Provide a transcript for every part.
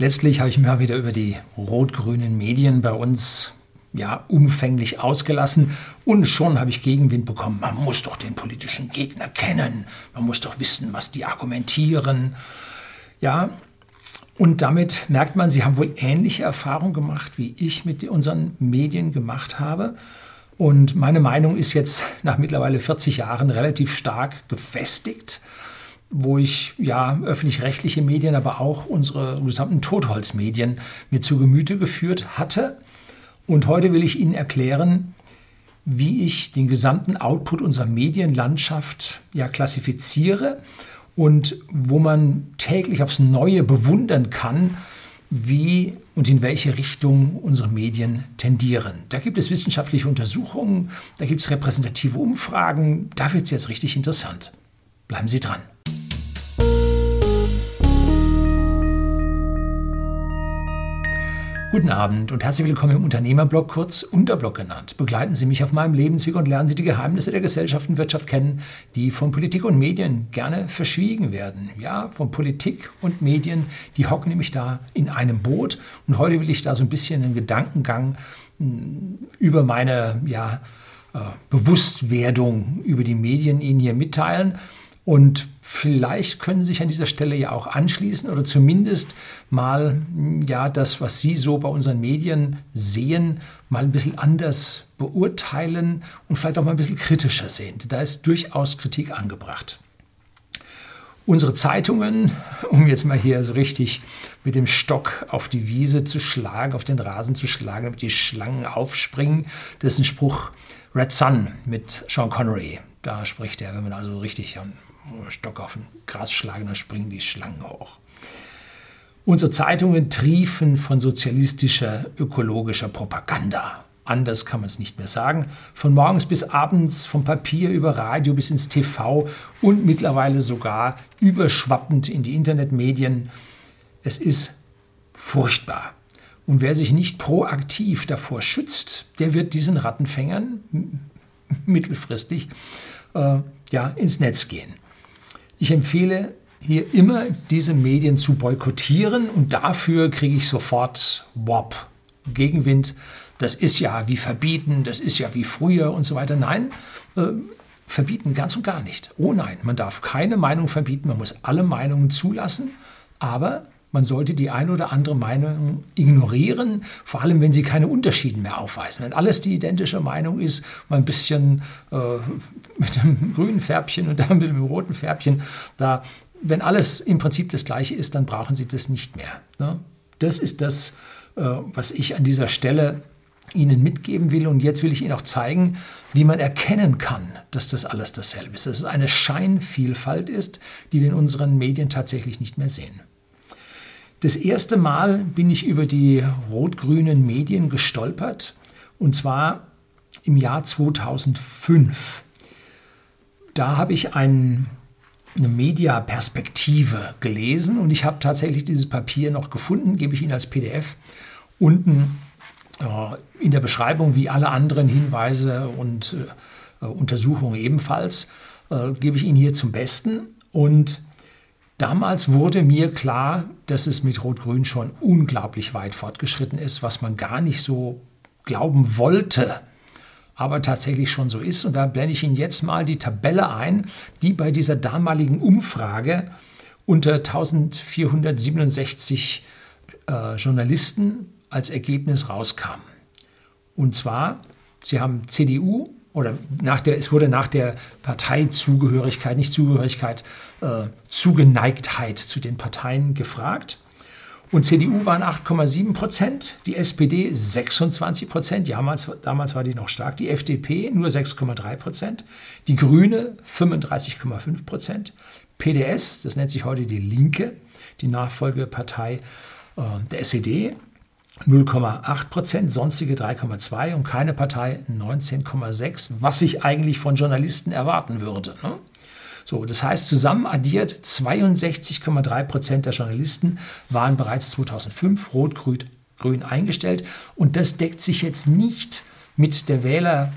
Letztlich habe ich mir wieder über die rot-grünen Medien bei uns ja, umfänglich ausgelassen und schon habe ich Gegenwind bekommen. Man muss doch den politischen Gegner kennen, man muss doch wissen, was die argumentieren. Ja, und damit merkt man, sie haben wohl ähnliche Erfahrungen gemacht, wie ich mit unseren Medien gemacht habe. Und meine Meinung ist jetzt nach mittlerweile 40 Jahren relativ stark gefestigt wo ich ja öffentlich-rechtliche Medien, aber auch unsere gesamten Totholzmedien mir zu Gemüte geführt hatte. Und heute will ich Ihnen erklären, wie ich den gesamten Output unserer Medienlandschaft ja klassifiziere und wo man täglich aufs Neue bewundern kann, wie und in welche Richtung unsere Medien tendieren. Da gibt es wissenschaftliche Untersuchungen, da gibt es repräsentative Umfragen, da wird es jetzt richtig interessant. Bleiben Sie dran. Guten Abend und herzlich willkommen im Unternehmerblog, kurz Unterblog genannt. Begleiten Sie mich auf meinem Lebensweg und lernen Sie die Geheimnisse der Gesellschaft und Wirtschaft kennen, die von Politik und Medien gerne verschwiegen werden. Ja, von Politik und Medien, die hocken nämlich da in einem Boot. Und heute will ich da so ein bisschen einen Gedankengang hm, über meine ja, äh, Bewusstwerdung über die Medien Ihnen hier mitteilen. Und vielleicht können Sie sich an dieser Stelle ja auch anschließen oder zumindest mal ja das, was Sie so bei unseren Medien sehen, mal ein bisschen anders beurteilen und vielleicht auch mal ein bisschen kritischer sehen. Da ist durchaus Kritik angebracht. Unsere Zeitungen, um jetzt mal hier so richtig mit dem Stock auf die Wiese zu schlagen, auf den Rasen zu schlagen, damit die Schlangen aufspringen, das ist ein Spruch Red Sun mit Sean Connery. Da spricht er, wenn man also richtig Stock auf den Gras schlagen, dann springen die Schlangen hoch. Unsere Zeitungen triefen von sozialistischer, ökologischer Propaganda. Anders kann man es nicht mehr sagen. Von morgens bis abends, vom Papier über Radio bis ins TV und mittlerweile sogar überschwappend in die Internetmedien. Es ist furchtbar. Und wer sich nicht proaktiv davor schützt, der wird diesen Rattenfängern mittelfristig äh, ja, ins Netz gehen. Ich empfehle hier immer diese Medien zu boykottieren und dafür kriege ich sofort WOP, Gegenwind. Das ist ja wie verbieten, das ist ja wie früher und so weiter. Nein, äh, verbieten ganz und gar nicht. Oh nein, man darf keine Meinung verbieten, man muss alle Meinungen zulassen, aber man sollte die eine oder andere Meinung ignorieren, vor allem wenn sie keine Unterschiede mehr aufweisen. Wenn alles die identische Meinung ist, mal ein bisschen äh, mit dem grünen Färbchen und dann mit dem roten Färbchen, da, wenn alles im Prinzip das gleiche ist, dann brauchen Sie das nicht mehr. Ne? Das ist das, äh, was ich an dieser Stelle Ihnen mitgeben will. Und jetzt will ich Ihnen auch zeigen, wie man erkennen kann, dass das alles dasselbe ist. Dass es eine Scheinvielfalt ist, die wir in unseren Medien tatsächlich nicht mehr sehen. Das erste Mal bin ich über die rot-grünen Medien gestolpert und zwar im Jahr 2005. Da habe ich ein, eine Media-Perspektive gelesen und ich habe tatsächlich dieses Papier noch gefunden, gebe ich Ihnen als PDF unten äh, in der Beschreibung wie alle anderen Hinweise und äh, Untersuchungen ebenfalls, äh, gebe ich Ihnen hier zum Besten und Damals wurde mir klar, dass es mit Rot-Grün schon unglaublich weit fortgeschritten ist, was man gar nicht so glauben wollte, aber tatsächlich schon so ist. Und da blende ich Ihnen jetzt mal die Tabelle ein, die bei dieser damaligen Umfrage unter 1467 äh, Journalisten als Ergebnis rauskam. Und zwar, Sie haben CDU, oder nach der, es wurde nach der Parteizugehörigkeit, nicht Zugehörigkeit, äh, Zugeneigtheit zu den Parteien gefragt. Und CDU waren 8,7 Prozent, die SPD 26 Prozent, damals, damals war die noch stark, die FDP nur 6,3 Prozent, die Grüne 35,5 Prozent, PDS, das nennt sich heute die Linke, die Nachfolgepartei äh, der SED, 0,8 Prozent, sonstige 3,2 und keine Partei 19,6, was sich eigentlich von Journalisten erwarten würde. Ne? So, das heißt, zusammen addiert 62,3 Prozent der Journalisten waren bereits 2005 rot-grün eingestellt und das deckt sich jetzt nicht mit der, Wähler,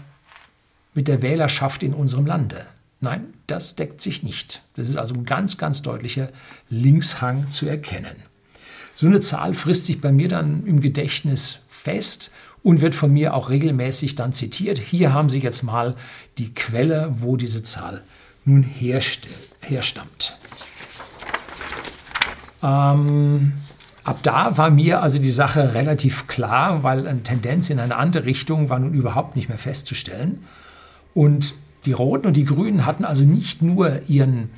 mit der Wählerschaft in unserem Lande. Nein, das deckt sich nicht. Das ist also ein ganz, ganz deutlicher Linkshang zu erkennen. So eine Zahl frisst sich bei mir dann im Gedächtnis fest und wird von mir auch regelmäßig dann zitiert. Hier haben Sie jetzt mal die Quelle, wo diese Zahl nun herstammt. Ähm, ab da war mir also die Sache relativ klar, weil eine Tendenz in eine andere Richtung war nun überhaupt nicht mehr festzustellen. Und die Roten und die Grünen hatten also nicht nur ihren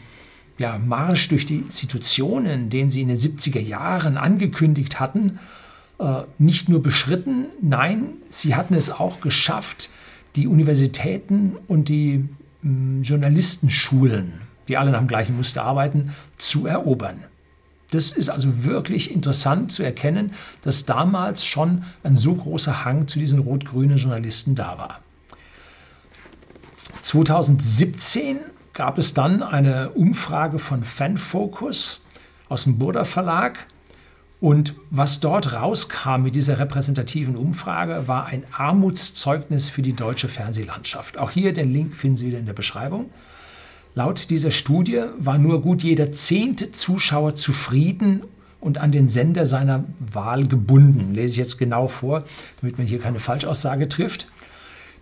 ja, Marsch durch die Institutionen, den sie in den 70er Jahren angekündigt hatten, äh, nicht nur beschritten, nein, sie hatten es auch geschafft, die Universitäten und die mh, hm, Journalistenschulen, die alle nach dem gleichen Muster arbeiten, zu erobern. Das ist also wirklich interessant zu erkennen, dass damals schon ein so großer Hang zu diesen rot-grünen Journalisten da war. 2017 gab es dann eine Umfrage von Fanfocus aus dem Burda Verlag. Und was dort rauskam mit dieser repräsentativen Umfrage, war ein Armutszeugnis für die deutsche Fernsehlandschaft. Auch hier den Link finden Sie wieder in der Beschreibung. Laut dieser Studie war nur gut jeder zehnte Zuschauer zufrieden und an den Sender seiner Wahl gebunden. Lese ich jetzt genau vor, damit man hier keine Falschaussage trifft.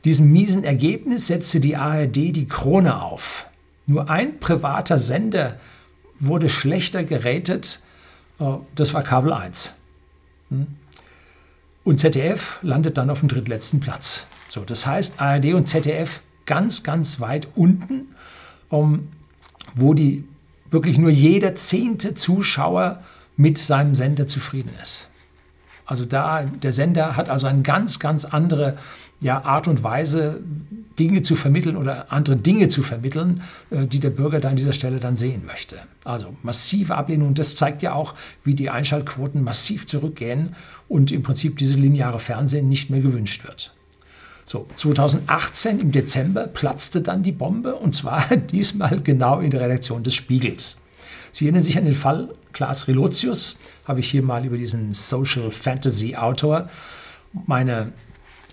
Diesem miesen Ergebnis setzte die ARD die Krone auf. Nur ein privater Sender wurde schlechter gerätet, äh, das war Kabel 1. Hm? Und ZDF landet dann auf dem drittletzten Platz. So, das heißt, ARD und ZDF ganz, ganz weit unten, wo die wirklich nur jeder zehnte Zuschauer mit seinem Sender zufrieden ist. Also da, der Sender hat also eine ganz, ganz andere ja, Art und Weise, Dinge zu vermitteln oder andere Dinge zu vermitteln, äh, die der Bürger da an dieser Stelle dann sehen möchte. Also massive Ablehnung. Und das zeigt ja auch, wie die Einschaltquoten massiv zurückgehen und im Prinzip dieses lineare Fernsehen nicht mehr gewünscht wird. So, 2018 im Dezember platzte dann die Bombe und zwar diesmal genau in der Redaktion des Spiegels. Sie erinnern sich an den Fall Klaas Relotius, habe ich hier mal über diesen Social Fantasy Autor meine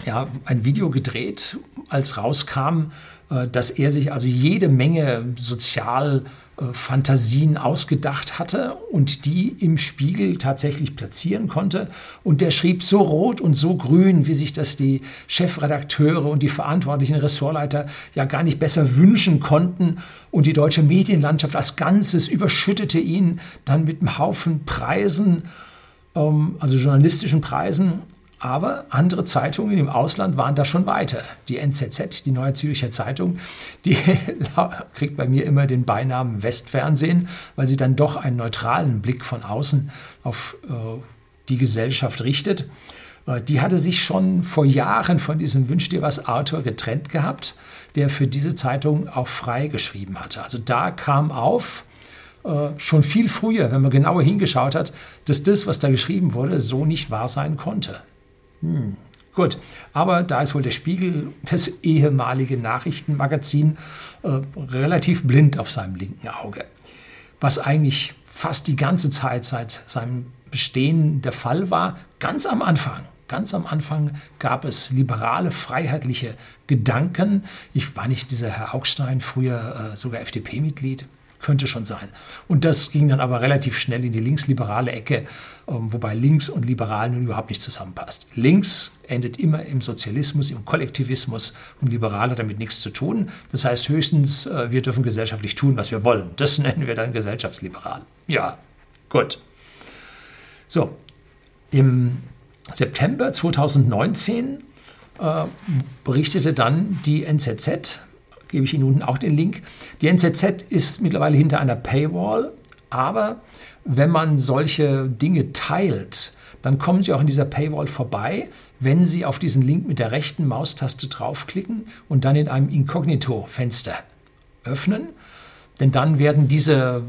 ja, ein Video gedreht, als rauskam, äh, dass er sich also jede Menge Sozialfantasien ausgedacht hatte und die im Spiegel tatsächlich platzieren konnte. Und der schrieb so rot und so grün, wie sich das die Chefredakteure und die verantwortlichen Ressortleiter ja gar nicht besser wünschen konnten. Und die deutsche Medienlandschaft als Ganzes überschüttete ihn dann mit einem Haufen Preisen, ähm, also journalistischen Preisen. Aber andere Zeitungen im Ausland waren da schon weiter. Die NZZ, die Neue Zürcher Zeitung, die kriegt bei mir immer den Beinamen Westfernsehen, weil sie dann doch einen neutralen Blick von außen auf äh, die Gesellschaft richtet. Äh, die hatte sich schon vor Jahren von diesem Wünsch dir was Autor getrennt gehabt, der für diese Zeitung auch frei geschrieben hatte. Also da kam auf, äh, schon viel früher, wenn man genauer hingeschaut hat, dass das, was da geschrieben wurde, so nicht wahr sein konnte. Hm, gut, aber da ist wohl der Spiegel, das ehemalige Nachrichtenmagazin, äh, relativ blind auf seinem linken Auge. Was eigentlich fast die ganze Zeit seit seinem Bestehen der Fall war, ganz am Anfang. Ganz am Anfang gab es liberale, freiheitliche Gedanken. Ich war nicht dieser Herr Augstein, früher äh, sogar FDP-Mitglied, könnte schon sein. Und das ging dann aber relativ schnell in die linksliberale Ecke, ähm, wobei links und liberal nun überhaupt nicht zusammenpasst. Links endet immer im Sozialismus, im Kollektivismus und liberal hat damit nichts zu tun. Das heißt höchstens, äh, wir dürfen gesellschaftlich tun, was wir wollen. Das nennen wir dann gesellschaftsliberal. Ja, gut. So, im September 2019 äh, berichtete dann die NZZ gebe ich Ihnen unten auch den Link. Die NZZ ist mittlerweile hinter einer Paywall, aber wenn man solche Dinge teilt, dann kommen Sie auch in dieser Paywall vorbei, wenn Sie auf diesen Link mit der rechten Maustaste draufklicken und dann in einem Inkognito-Fenster öffnen. Denn dann werden diese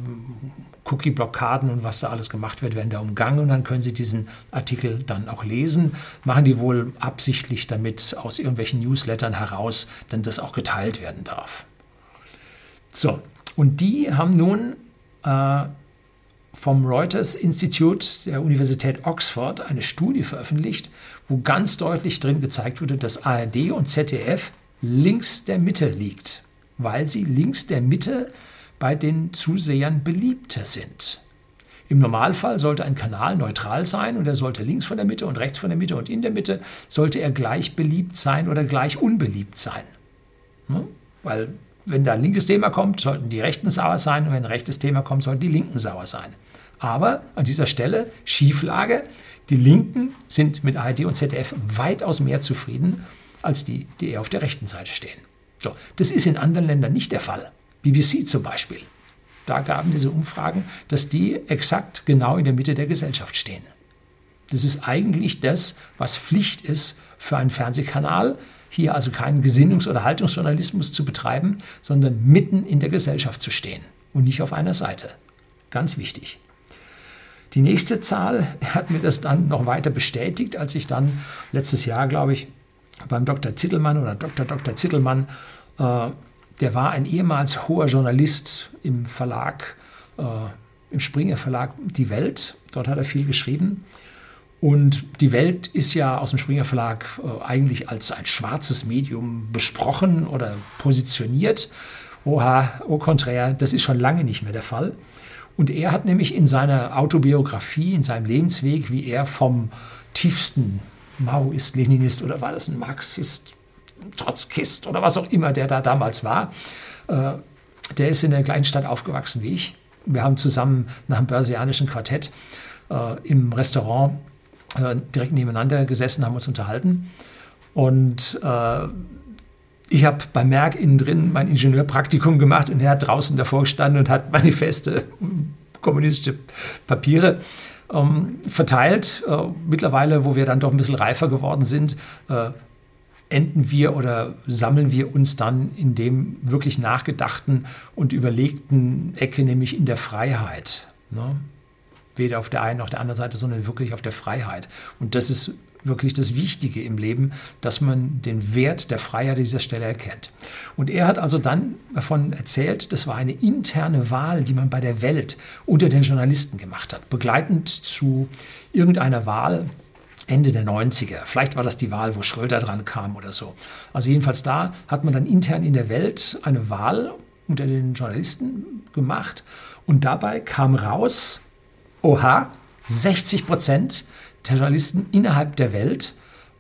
Cookie-Blockaden und was da alles gemacht wird, werden da umgangen und dann können Sie diesen Artikel dann auch lesen. Machen die wohl absichtlich damit aus irgendwelchen Newslettern heraus, denn das auch geteilt werden darf. So, und die haben nun äh, vom Reuters Institute der Universität Oxford eine Studie veröffentlicht, wo ganz deutlich drin gezeigt wurde, dass ARD und ZDF links der Mitte liegt, weil sie links der Mitte bei den Zusehern beliebter sind. Im Normalfall sollte ein Kanal neutral sein und er sollte links von der Mitte und rechts von der Mitte und in der Mitte sollte er gleich beliebt sein oder gleich unbeliebt sein. Hm? Weil wenn da ein linkes Thema kommt, sollten die Rechten sauer sein und wenn ein rechtes Thema kommt, sollten die Linken sauer sein. Aber an dieser Stelle Schieflage. Die Linken sind mit ARD und ZDF weitaus mehr zufrieden als die, die eher auf der rechten Seite stehen. So, das ist in anderen Ländern nicht der Fall. BBC zum Beispiel. Da gaben diese Umfragen, dass die exakt genau in der Mitte der Gesellschaft stehen. Das ist eigentlich das, was Pflicht ist für einen Fernsehkanal, hier also keinen Gesinnungs- oder Haltungsjournalismus zu betreiben, sondern mitten in der Gesellschaft zu stehen und nicht auf einer Seite. Ganz wichtig. Die nächste Zahl hat mir das dann noch weiter bestätigt, als ich dann letztes Jahr, glaube ich, beim Dr. Zittelmann oder Dr. Dr. Zittelmann, äh, der war ein ehemals hoher Journalist im Verlag, äh, im Springer Verlag Die Welt. Dort hat er viel geschrieben. Und die Welt ist ja aus dem Springer Verlag äh, eigentlich als ein schwarzes Medium besprochen oder positioniert. Oha, au contraire, das ist schon lange nicht mehr der Fall. Und er hat nämlich in seiner Autobiografie, in seinem Lebensweg, wie er vom tiefsten Maoist, Leninist oder war das ein Marxist, Trotzkist oder was auch immer der da damals war, äh, der ist in der gleichen Stadt aufgewachsen wie ich. Wir haben zusammen nach dem börsianischen Quartett äh, im Restaurant äh, direkt nebeneinander gesessen, haben uns unterhalten. Und äh, ich habe bei Merck innen drin mein Ingenieurpraktikum gemacht und er hat draußen davor gestanden und hat Manifeste, kommunistische Papiere ähm, verteilt. Äh, mittlerweile, wo wir dann doch ein bisschen reifer geworden sind, äh, enden wir oder sammeln wir uns dann in dem wirklich nachgedachten und überlegten Ecke, nämlich in der Freiheit. Ne? weder auf der einen noch der anderen Seite, sondern wirklich auf der Freiheit. Und das ist wirklich das Wichtige im Leben, dass man den Wert der Freiheit an dieser Stelle erkennt. Und er hat also dann davon erzählt, das war eine interne Wahl, die man bei der Welt unter den Journalisten gemacht hat, begleitend zu irgendeiner Wahl Ende der 90er. Vielleicht war das die Wahl, wo Schröder dran kam oder so. Also jedenfalls da hat man dann intern in der Welt eine Wahl unter den Journalisten gemacht und dabei kam raus, oha, 60 Prozent der Journalisten innerhalb der Welt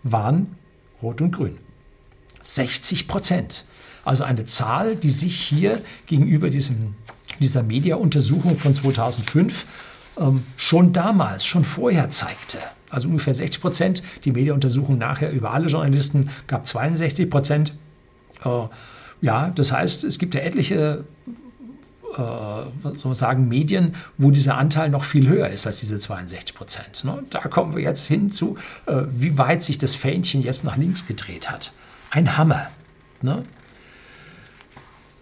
waren rot und grün. 60 Prozent. Also eine Zahl, die sich hier gegenüber diesem, dieser Media-Untersuchung von 2005 ähm, schon damals, schon vorher zeigte. Also ungefähr 60 Prozent. Die Media-Untersuchung nachher über alle Journalisten gab 62 Prozent. Äh, ja, das heißt, es gibt ja etliche äh, soll man sagen, Medien, wo dieser Anteil noch viel höher ist als diese 62 Prozent. Ne? Da kommen wir jetzt hin zu, äh, wie weit sich das Fähnchen jetzt nach links gedreht hat. Ein Hammer. Ne?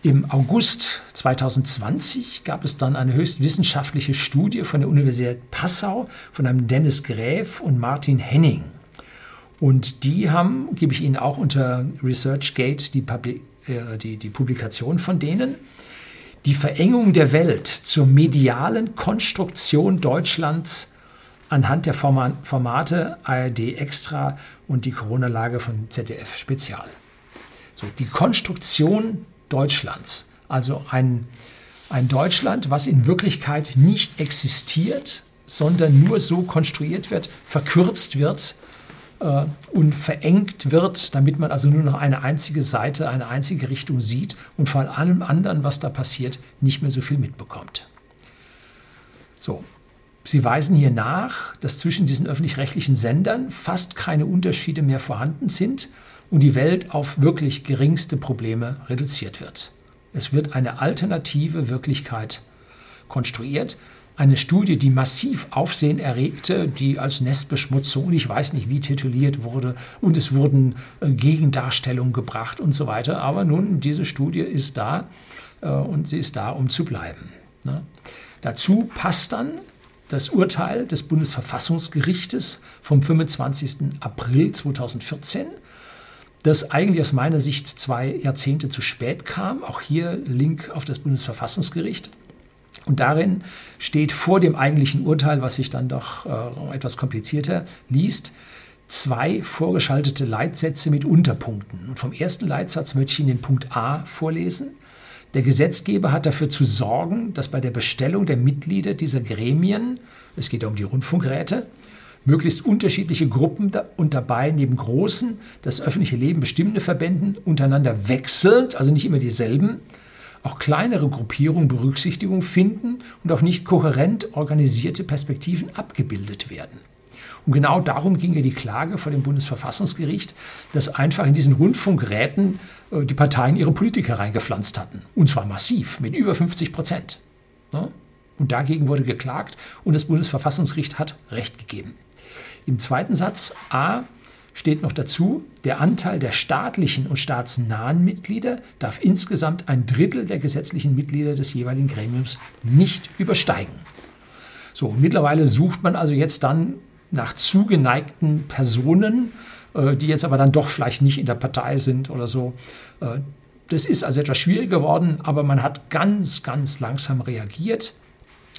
Im August 2020 gab es dann eine höchst wissenschaftliche Studie von der Universität Passau von einem Dennis Gräf und Martin Henning. Und die haben, gebe ich Ihnen auch unter ResearchGate die, Publi äh, die, die Publikation von denen, die Verengung der Welt zur medialen Konstruktion Deutschlands anhand der Formate ARD Extra und die Corona-Lage von ZDF Spezial. So, die Konstruktion Deutschlands, also ein, ein Deutschland, was in Wirklichkeit nicht existiert, sondern nur so konstruiert wird, verkürzt wird äh, und verengt wird, damit man also nur noch eine einzige Seite, eine einzige Richtung sieht und von allem anderen, was da passiert, nicht mehr so viel mitbekommt. So, Sie weisen hier nach, dass zwischen diesen öffentlich-rechtlichen Sendern fast keine Unterschiede mehr vorhanden sind und die Welt auf wirklich geringste Probleme reduziert wird. Es wird eine alternative Wirklichkeit konstruiert, eine Studie, die massiv Aufsehen erregte, die als Nestbeschmutzung und ich weiß nicht wie tituliert wurde und es wurden äh, Gegendarstellungen gebracht und so weiter. Aber nun, diese Studie ist da äh, und sie ist da, um zu bleiben. Ne? Dazu passt dann das Urteil des Bundesverfassungsgerichtes vom 25. April 2014, das eigentlich aus meiner Sicht zwei Jahrzehnte zu spät kam. Auch hier Link auf das Bundesverfassungsgericht. Und darin steht vor dem eigentlichen Urteil, was sich dann doch äh, etwas komplizierter liest, zwei vorgeschaltete Leitsätze mit Unterpunkten. Und vom ersten Leitsatz möchte ich Ihnen den Punkt A vorlesen. Der Gesetzgeber hat dafür zu sorgen, dass bei der Bestellung der Mitglieder dieser Gremien, es geht ja um die Rundfunkräte, möglichst unterschiedliche Gruppen und dabei neben großen, das öffentliche Leben bestimmende Verbänden untereinander wechselnd, also nicht immer dieselben, auch kleinere Gruppierungen Berücksichtigung finden und auch nicht kohärent organisierte Perspektiven abgebildet werden. Und genau darum ging ja die Klage vor dem Bundesverfassungsgericht, dass einfach in diesen Rundfunkräten äh, die Parteien ihre Politiker reingepflanzt hatten. Und zwar massiv, mit über 50 Prozent. Ne? Und dagegen wurde geklagt und das Bundesverfassungsgericht hat Recht gegeben. Im zweiten Satz A steht noch dazu, der Anteil der staatlichen und staatsnahen Mitglieder darf insgesamt ein Drittel der gesetzlichen Mitglieder des jeweiligen Gremiums nicht übersteigen. So, und mittlerweile sucht man also jetzt dann nach zugeneigten Personen, äh, die jetzt aber dann doch vielleicht nicht in der Partei sind oder so. Äh, das ist also etwas schwieriger geworden, aber man hat ganz, ganz langsam reagiert.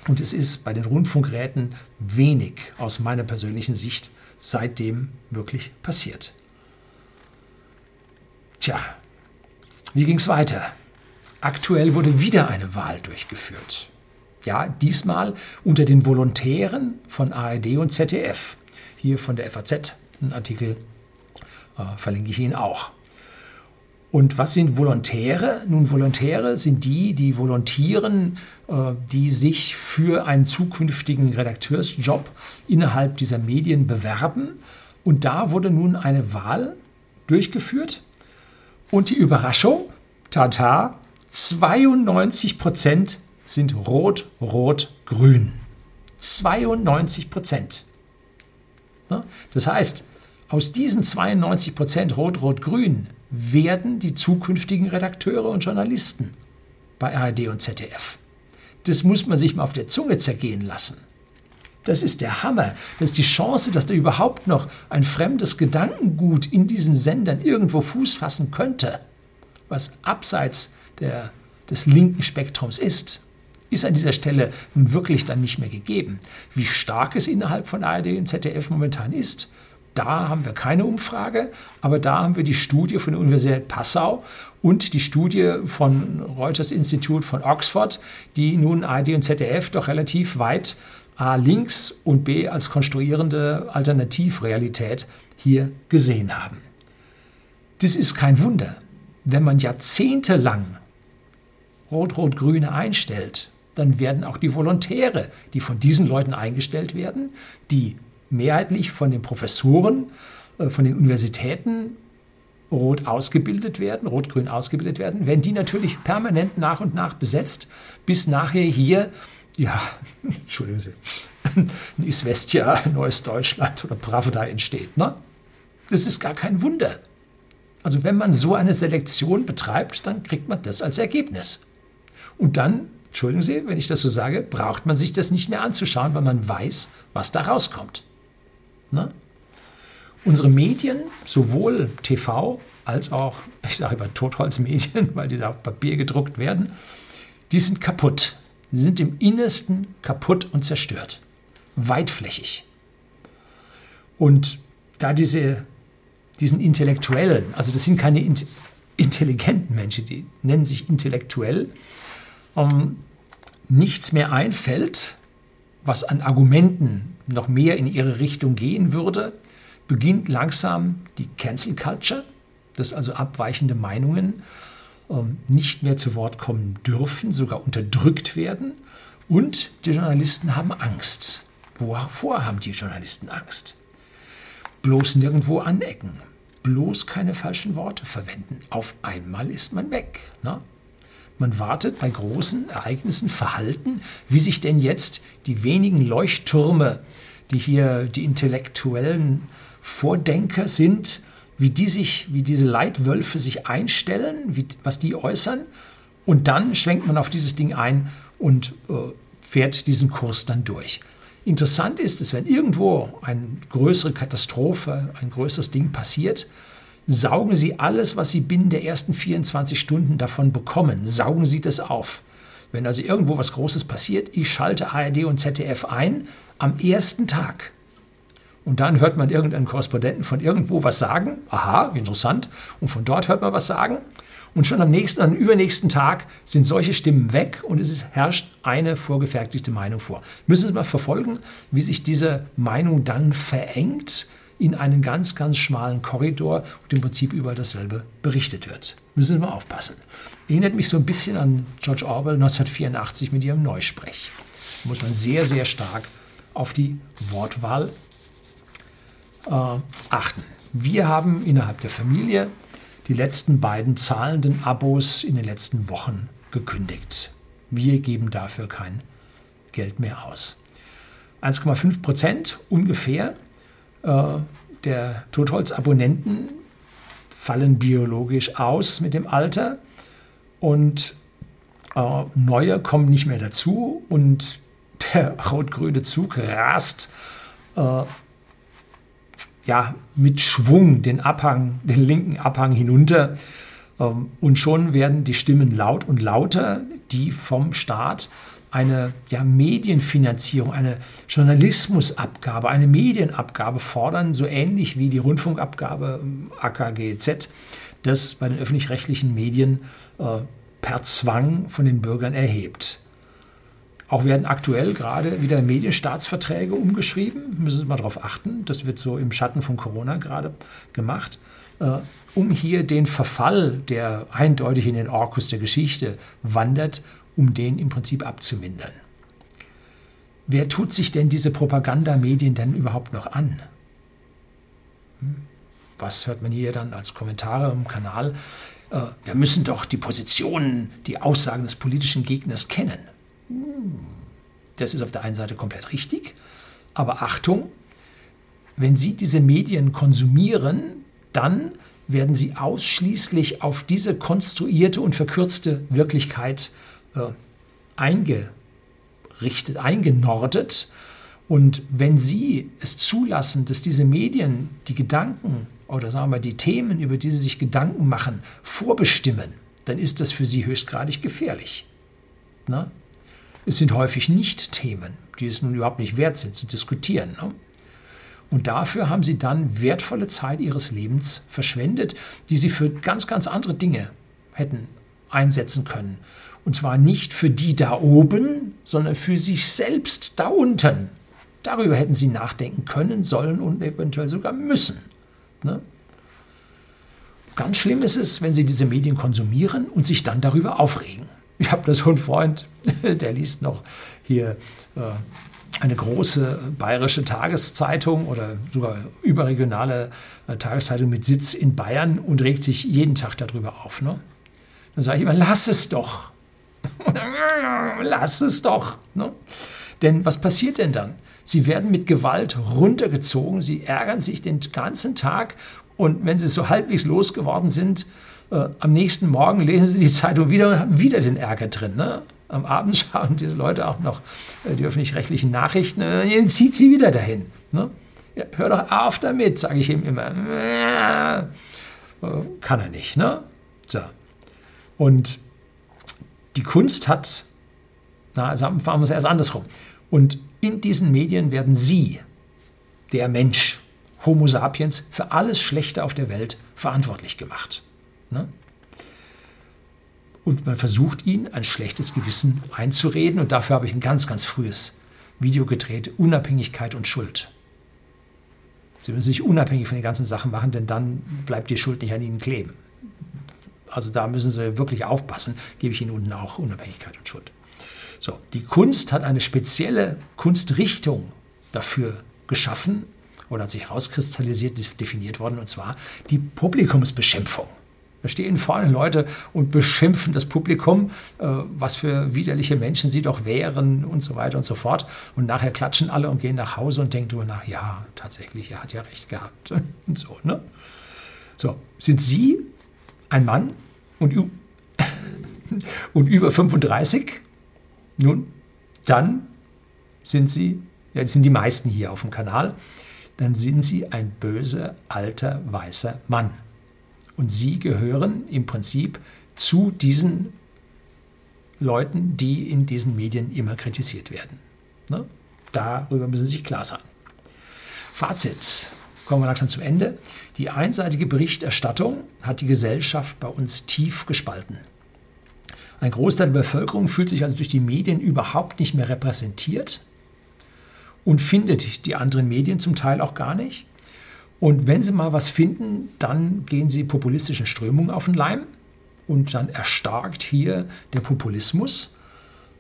Und es ist bei den Rundfunkräten wenig aus meiner persönlichen Sicht seitdem wirklich passiert. Tja, wie ging es weiter? Aktuell wurde wieder eine Wahl durchgeführt. Ja, diesmal unter den Volontären von ARD und ZDF. Hier von der FAZ, ein Artikel äh, verlinke ich Ihnen auch. Und was sind Volontäre? Nun, Volontäre sind die, die volontieren, äh, die sich für einen zukünftigen Redakteursjob innerhalb dieser Medien bewerben. Und da wurde nun eine Wahl durchgeführt. Und die Überraschung, tata, 92 Prozent sind rot, rot, grün. 92 Prozent. Das heißt, aus diesen 92 Prozent rot, rot, grün werden die zukünftigen Redakteure und Journalisten bei ARD und ZDF. Das muss man sich mal auf der Zunge zergehen lassen. Das ist der Hammer. Das ist die Chance, dass da überhaupt noch ein fremdes Gedankengut in diesen Sendern irgendwo Fuß fassen könnte, was abseits der, des linken Spektrums ist ist an dieser Stelle nun wirklich dann nicht mehr gegeben. Wie stark es innerhalb von ARD und ZDF momentan ist, da haben wir keine Umfrage, aber da haben wir die Studie von der Universität Passau und die Studie von Reuters Institut von Oxford, die nun ARD und ZDF doch relativ weit A links und B als konstruierende Alternativrealität hier gesehen haben. Das ist kein Wunder, wenn man jahrzehntelang Rot-Rot-Grüne einstellt dann werden auch die Volontäre, die von diesen Leuten eingestellt werden, die mehrheitlich von den Professoren, äh, von den Universitäten rot ausgebildet werden, rot-grün ausgebildet werden, werden die natürlich permanent nach und nach besetzt, bis nachher hier, ja, Entschuldigen Sie, ein Isvestia, Neues Deutschland oder Pravda entsteht. Ne? Das ist gar kein Wunder. Also wenn man so eine Selektion betreibt, dann kriegt man das als Ergebnis. Und dann Entschuldigen Sie, wenn ich das so sage, braucht man sich das nicht mehr anzuschauen, weil man weiß, was da rauskommt. Ne? Unsere Medien, sowohl TV als auch, ich sage immer Totholzmedien, weil die da auf Papier gedruckt werden, die sind kaputt. Die sind im Innersten kaputt und zerstört. Weitflächig. Und da diese, diesen Intellektuellen, also das sind keine intelligenten Menschen, die nennen sich intellektuell, ähm, nichts mehr einfällt, was an Argumenten noch mehr in ihre Richtung gehen würde, beginnt langsam die Cancel Culture, dass also abweichende Meinungen ähm, nicht mehr zu Wort kommen dürfen, sogar unterdrückt werden. Und die Journalisten haben Angst. Wovor haben die Journalisten Angst? Bloß nirgendwo anecken, bloß keine falschen Worte verwenden. Auf einmal ist man weg. Ne? Man wartet bei großen Ereignissen verhalten, wie sich denn jetzt die wenigen Leuchttürme, die hier die intellektuellen Vordenker sind, wie die sich, wie diese Leitwölfe sich einstellen, wie, was die äußern. Und dann schwenkt man auf dieses Ding ein und äh, fährt diesen Kurs dann durch. Interessant ist, dass wenn irgendwo eine größere Katastrophe, ein größeres Ding passiert, saugen Sie alles, was Sie binnen der ersten 24 Stunden davon bekommen, saugen Sie das auf. Wenn also irgendwo was Großes passiert, ich schalte ARD und ZDF ein am ersten Tag Und dann hört man irgendeinen Korrespondenten von irgendwo was sagen. Aha, interessant. Und von dort hört man was sagen. Und schon am nächsten, am übernächsten Tag sind solche Stimmen weg und es herrscht eine vorgefertigte Meinung vor. Müssen Sie mal verfolgen, wie sich diese Meinung dann verengt in einen ganz, ganz schmalen Korridor und im Prinzip über dasselbe berichtet wird. Müssen Sie mal aufpassen. Erinnert mich so ein bisschen an George Orwell 1984 mit ihrem Neusprech. Da muss man sehr, sehr stark auf die Wortwahl äh, achten. Wir haben innerhalb der Familie die letzten beiden zahlenden Abos in den letzten Wochen gekündigt. Wir geben dafür kein Geld mehr aus. 1,5 Prozent ungefähr äh, der Totholz-Abonnenten fallen biologisch aus mit dem Alter und äh, neue kommen nicht mehr dazu und der rot-grüne Zug rast äh, ja, mit Schwung den Abhang, den linken Abhang hinunter. Ähm, und schon werden die Stimmen laut und lauter, die vom Staat eine ja, Medienfinanzierung, eine Journalismusabgabe, eine Medienabgabe fordern, so ähnlich wie die Rundfunkabgabe ähm, AKGZ, das bei den öffentlich-rechtlichen Medien äh, per Zwang von den Bürgern erhebt. Auch werden aktuell gerade wieder Medienstaatsverträge umgeschrieben. Müssen Sie mal darauf achten. Das wird so im Schatten von Corona gerade gemacht, äh, um hier den Verfall, der eindeutig in den Orkus der Geschichte wandert, um den im Prinzip abzumindern. Wer tut sich denn diese Propagandamedien denn überhaupt noch an? Hm? Was hört man hier dann als Kommentare im Kanal? Äh, wir müssen doch die Positionen, die Aussagen des politischen Gegners kennen. Das ist auf der einen Seite komplett richtig, aber Achtung, wenn Sie diese Medien konsumieren, dann werden Sie ausschließlich auf diese konstruierte und verkürzte Wirklichkeit äh, eingerichtet, eingenordet. Und wenn Sie es zulassen, dass diese Medien die Gedanken oder sagen wir die Themen, über die Sie sich Gedanken machen, vorbestimmen, dann ist das für Sie höchstgradig gefährlich. Na? Es sind häufig nicht Themen, die es nun überhaupt nicht wert sind zu diskutieren. Ne? Und dafür haben sie dann wertvolle Zeit ihres Lebens verschwendet, die sie für ganz, ganz andere Dinge hätten einsetzen können. Und zwar nicht für die da oben, sondern für sich selbst da unten. Darüber hätten sie nachdenken können, sollen und eventuell sogar müssen. Ne? Ganz schlimm ist es, wenn sie diese Medien konsumieren und sich dann darüber aufregen. Ich habe da so einen Freund, der liest noch hier äh, eine große bayerische Tageszeitung oder sogar überregionale äh, Tageszeitung mit Sitz in Bayern und regt sich jeden Tag darüber auf. Ne? Dann sage ich immer, lass es doch. lass es doch. Ne? Denn was passiert denn dann? Sie werden mit Gewalt runtergezogen, sie ärgern sich den ganzen Tag und wenn sie so halbwegs losgeworden sind, äh, am nächsten Morgen lesen Sie die Zeitung wieder und haben wieder den Ärger drin. Ne? Am Abend schauen diese Leute auch noch äh, die öffentlich-rechtlichen Nachrichten, äh, zieht sie wieder dahin. Ne? Ja, hör doch auf damit, sage ich ihm immer. Äh, kann er nicht. Ne? So. Und die Kunst hat, na, also wir es erst andersrum. Und in diesen Medien werden Sie, der Mensch, Homo sapiens, für alles Schlechte auf der Welt verantwortlich gemacht. Ne? Und man versucht ihn ein schlechtes Gewissen einzureden. Und dafür habe ich ein ganz, ganz frühes Video gedreht, Unabhängigkeit und Schuld. Sie müssen sich unabhängig von den ganzen Sachen machen, denn dann bleibt die Schuld nicht an Ihnen kleben. Also da müssen Sie wirklich aufpassen, gebe ich Ihnen unten auch Unabhängigkeit und Schuld. So, die Kunst hat eine spezielle Kunstrichtung dafür geschaffen oder hat sich herauskristallisiert, definiert worden, und zwar die Publikumsbeschimpfung. Da stehen vorne Leute und beschimpfen das Publikum, äh, was für widerliche Menschen sie doch wären und so weiter und so fort. Und nachher klatschen alle und gehen nach Hause und denken darüber nach, ja, tatsächlich, er hat ja recht gehabt. Und so, ne? So, sind Sie ein Mann und, und über 35? Nun, dann sind Sie, ja, sind die meisten hier auf dem Kanal, dann sind Sie ein böser, alter, weißer Mann. Und sie gehören im Prinzip zu diesen Leuten, die in diesen Medien immer kritisiert werden. Ne? Darüber müssen Sie sich klar sein. Fazit. Kommen wir langsam zum Ende. Die einseitige Berichterstattung hat die Gesellschaft bei uns tief gespalten. Ein Großteil der Bevölkerung fühlt sich also durch die Medien überhaupt nicht mehr repräsentiert und findet die anderen Medien zum Teil auch gar nicht. Und wenn sie mal was finden, dann gehen sie populistischen Strömungen auf den Leim und dann erstarkt hier der Populismus.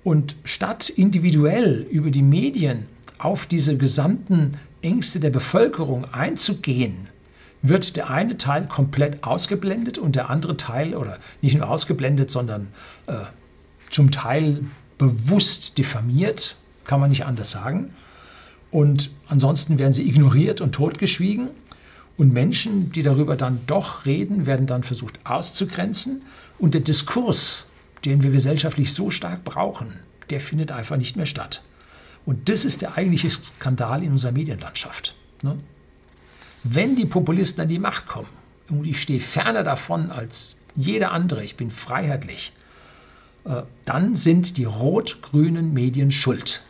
Und statt individuell über die Medien auf diese gesamten Ängste der Bevölkerung einzugehen, wird der eine Teil komplett ausgeblendet und der andere Teil, oder nicht nur ausgeblendet, sondern äh, zum Teil bewusst diffamiert, kann man nicht anders sagen. Und ansonsten werden sie ignoriert und totgeschwiegen. Und Menschen, die darüber dann doch reden, werden dann versucht auszugrenzen. Und der Diskurs, den wir gesellschaftlich so stark brauchen, der findet einfach nicht mehr statt. Und das ist der eigentliche Skandal in unserer Medienlandschaft. Ne? Wenn die Populisten an die Macht kommen, und ich stehe ferner davon als jeder andere, ich bin freiheitlich, äh, dann sind die rot-grünen Medien schuld,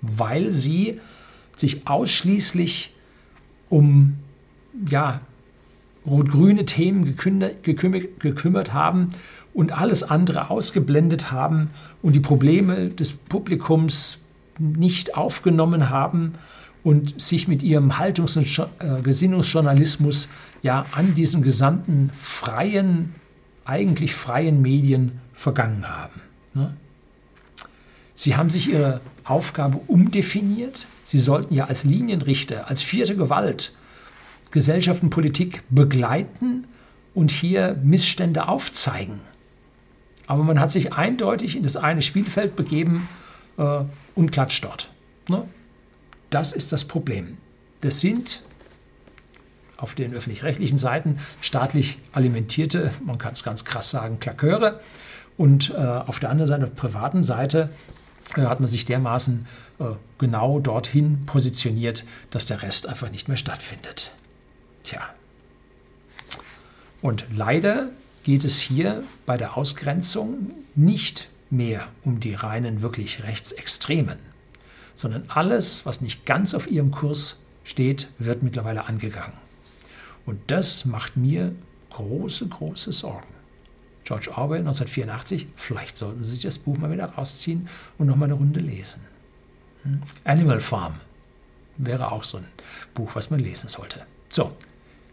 weil sie sich ausschließlich um ja, rot-grüne Themen gekümmert, haben und alles andere ausgeblendet haben und die Probleme des Publikums nicht aufgenommen haben und sich mit ihrem Haltungs- und äh, Gesinnungsjournalismus ja an diesen gesamten freien, eigentlich freien Medien vergangen haben. Ne? Sie haben sich ihre Aufgabe umdefiniert. Sie sollten ja als Linienrichter, als vierte Gewalt Gesellschaft und Politik begleiten und hier Missstände aufzeigen. Aber man hat sich eindeutig in das eine Spielfeld begeben äh, und klatscht dort. Ne? Das ist das Problem. Das sind auf den öffentlich-rechtlichen Seiten staatlich alimentierte, man kann es ganz krass sagen, Klaköre. Und äh, auf der anderen Seite, auf der privaten Seite, äh, hat man sich dermaßen äh, genau dorthin positioniert, dass der Rest einfach nicht mehr stattfindet. Tja. Und leider geht es hier bei der Ausgrenzung nicht mehr um die reinen, wirklich Rechtsextremen, sondern alles, was nicht ganz auf ihrem Kurs steht, wird mittlerweile angegangen. Und das macht mir große, große Sorgen. George Orwell 1984, vielleicht sollten Sie sich das Buch mal wieder rausziehen und nochmal eine Runde lesen. Hm? Animal Farm wäre auch so ein Buch, was man lesen sollte. So,